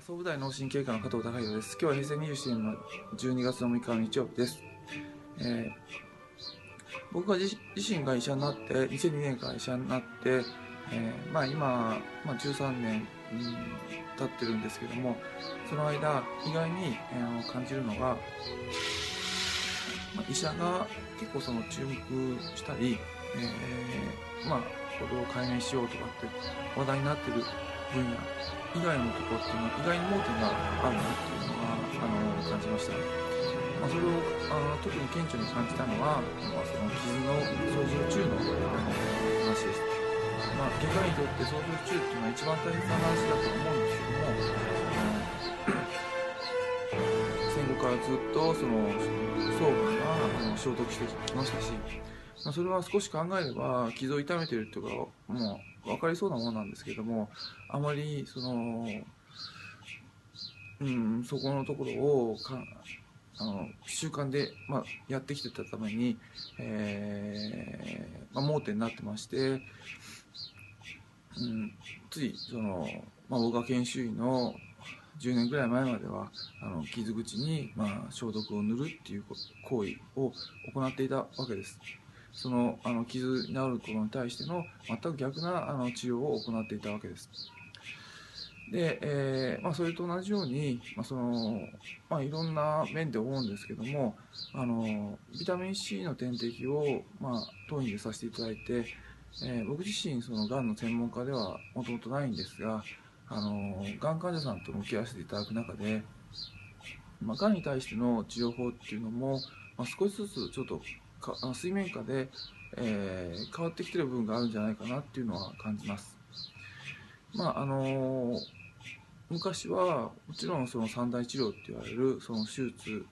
総武大脳神経科の加藤孝弘です。今日は平成27年の12月の6日の日曜日です。えー僕が自自身が医者になって、2002年から医者になって、えーまあ今、まあ、13年、うん経ってるんですけども、その間、意外に、えー感じるのが、まあ、医者が結構その注目したり、えーまあ、これを解明しようとかって話題になってる分野以外のところっていうのは意外に盲点があるなっていうのはあの感じました。まあ、それをあの特に顕著に感じたのは、まあ、その傷の操縦中のあの話です。ま、外科医にとって操縦中っていうのは一番大切な話だと思うんですけども、あの戦後からずっとその装具があの消毒してきましたし、まあ、それは少し考えれば傷を痛めてるっていうかもう分かりそうなものなんですけどもあまりその、うん、そこのところをかあの習慣で、まあ、やってきてたために、えーまあ、盲点になってまして、うん、ついその、まあ、僕が研修医の10年ぐらい前まではあの傷口に、まあ、消毒を塗るっていう行為を行っていたわけです。そのあの傷になることに対しての全く逆なあの治療を行っていたわけです。で、えーまあ、それと同じように、まあそのまあ、いろんな面で思うんですけどもあのビタミン C の点滴を、まあ、当院でさせていただいて、えー僕自身そのがんの専門家ではもともとないんですがあのがん患者さんと向き合わせていただく中で、まあ、がんに対しての治療法っていうのも、まあ、少しずつちょっとかあの水面下で、えー変わってきてる部分があるんじゃないかなっていうのは感じます。まああの昔はもちろんその三大治療って言われるその手術、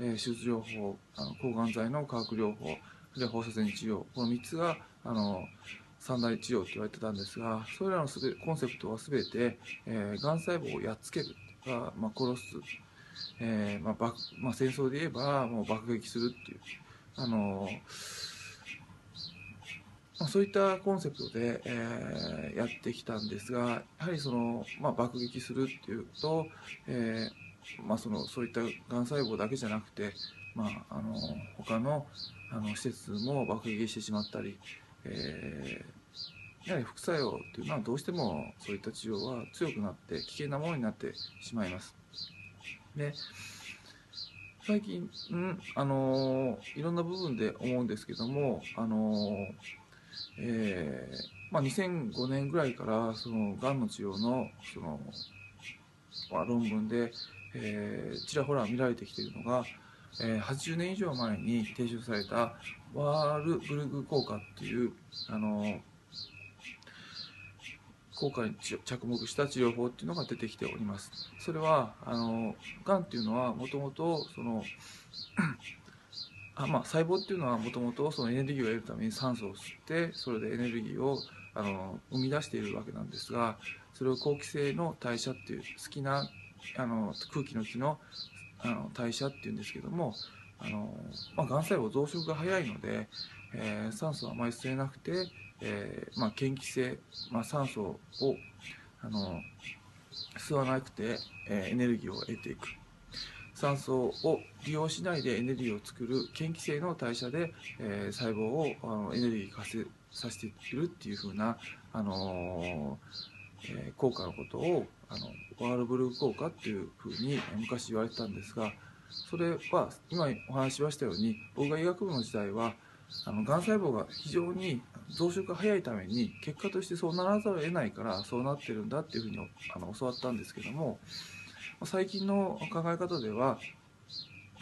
えー手術療法あの抗がん剤の化学療法で放射線治療この3つがあの三大治療って言われてたんですがそれらのすべコンセプトは全て、えー、がん細胞をやっつけるとか、まあ、殺す、えーまあ爆まあ、戦争で言えばもう爆撃するっていうあのまあ、そういったコンセプトで、えーやってきたんですがやはりその、まあ、爆撃するっていうと、えーまあ、そのそういったがん細胞だけじゃなくて、まあ、あの他のあの施設も爆撃してしまったり、えーやはり副作用っていうのはどうしてもそういった治療は強くなって危険なものになってしまいます。で最近、うん？あのいろんな部分で思うんですけども、あのえーまあ、2005年ぐらいからそのがんの治療のその、まあ、論文で、えーちらほら見られてきているのが、えー80年以上前に提唱されたワールブルグ効果っていうあの効果に着目した治療法っていうのが出てきております。それはあのがんっていうのはもともとそのあまあ、細胞っていうのはもともとそのエネルギーを得るために酸素を吸ってそれでエネルギーをあの生み出しているわけなんですがそれを好気性の代謝っていう好きなあの空気の気のあの代謝っていうんですけどもあの、まあ、がん細胞増殖が早いので、えー酸素はあまり吸えなくて、えーまあ、嫌気性、まあ、酸素をあの吸わなくて、えーエネルギーを得ていく。酸素を利用しないでエネルギーを作る嫌気性の代謝で、えー細胞をあのエネルギー化せさせているっていう風な、あのーえー効果のことをあのワールブルグ効果っていう風に昔言われてたんですがそれは今お話ししましたように僕が医学部の時代はあのがん細胞が非常に増殖が早いために結果としてそうならざるを得ないからそうなってるんだっていうふうにあの教わったんですけども最近の考え方では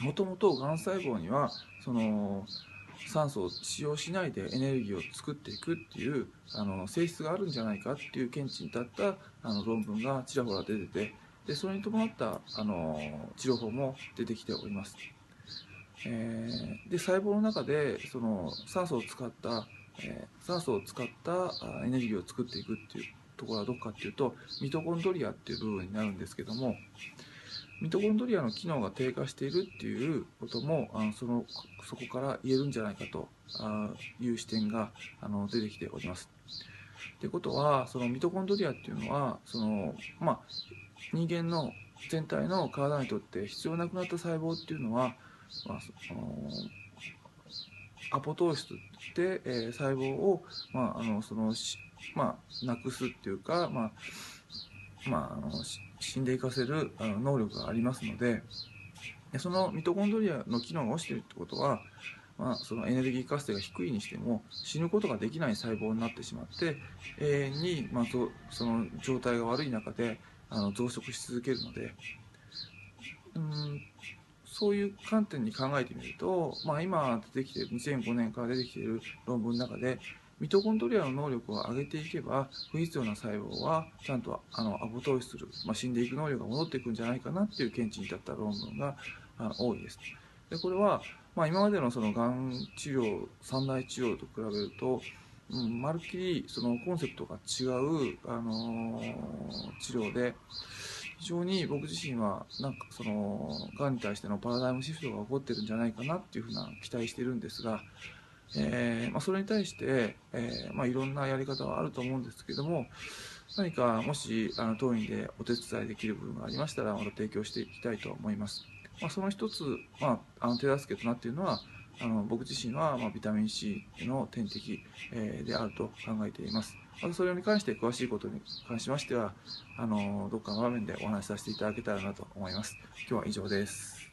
もともとがん細胞にはその酸素を使用しないでエネルギーを作っていくっていうあの性質があるんじゃないかっていう見地に立ったあの論文がちらほら出ててでそれに伴ったあの治療法も出てきております。えーで細胞の中でその酸素を使った、え酸素を使ったエネルギーを作っていくっていうところはどこかっていうとミトコンドリアっていう部分になるんですけどもミトコンドリアの機能が低下しているっていうこともあのそのそこから言えるんじゃないかという視点があの出てきております。ってことはそのミトコンドリアっていうのはその、まあ、人間の全体の体にとって必要なくなった細胞っていうのは、まあ、そのアポトーシスといって、えー、細胞を、まあ、あのそのまあ、なくすっていうか、まあまあ、あの死んでいかせるあの能力がありますのでそのミトコンドリアの機能が落ちてるってことは、まあ、そのエネルギー活性が低いにしても死ぬことができない細胞になってしまって永遠に、まあ、その状態が悪い中であの増殖し続けるのでうんそういう観点に考えてみると、まあ、今出てきてる2005年から出てきている論文の中でミトコンドリアの能力を上げていけば不必要な細胞はちゃんとあのアポトーシする、まあ、死んでいく能力が戻っていくんじゃないかなっていう見地に至った論文が多いです。でこれは、まあ、今までのそのがん治療三大治療と比べると、うん、まるっきりそのコンセプトが違う、あのー、治療で非常に僕自身はなんかそのがんに対してのパラダイムシフトが起こってるんじゃないかなっていうふうな期待してるんですが、えーまあ、それに対して、えーまあ、いろんなやり方はあると思うんですけども何かもしあの当院でお手伝いできる部分がありましたらまた提供していきたいと思います。まあ、その一つ、まあ、あの手助けとなっているのはあの僕自身は、まあ、ビタミン C の点滴、えー、であると考えています。またそれに関して詳しいことに関しましてはあのどっかの場面でお話しさせていただけたらなと思います。今日は以上です。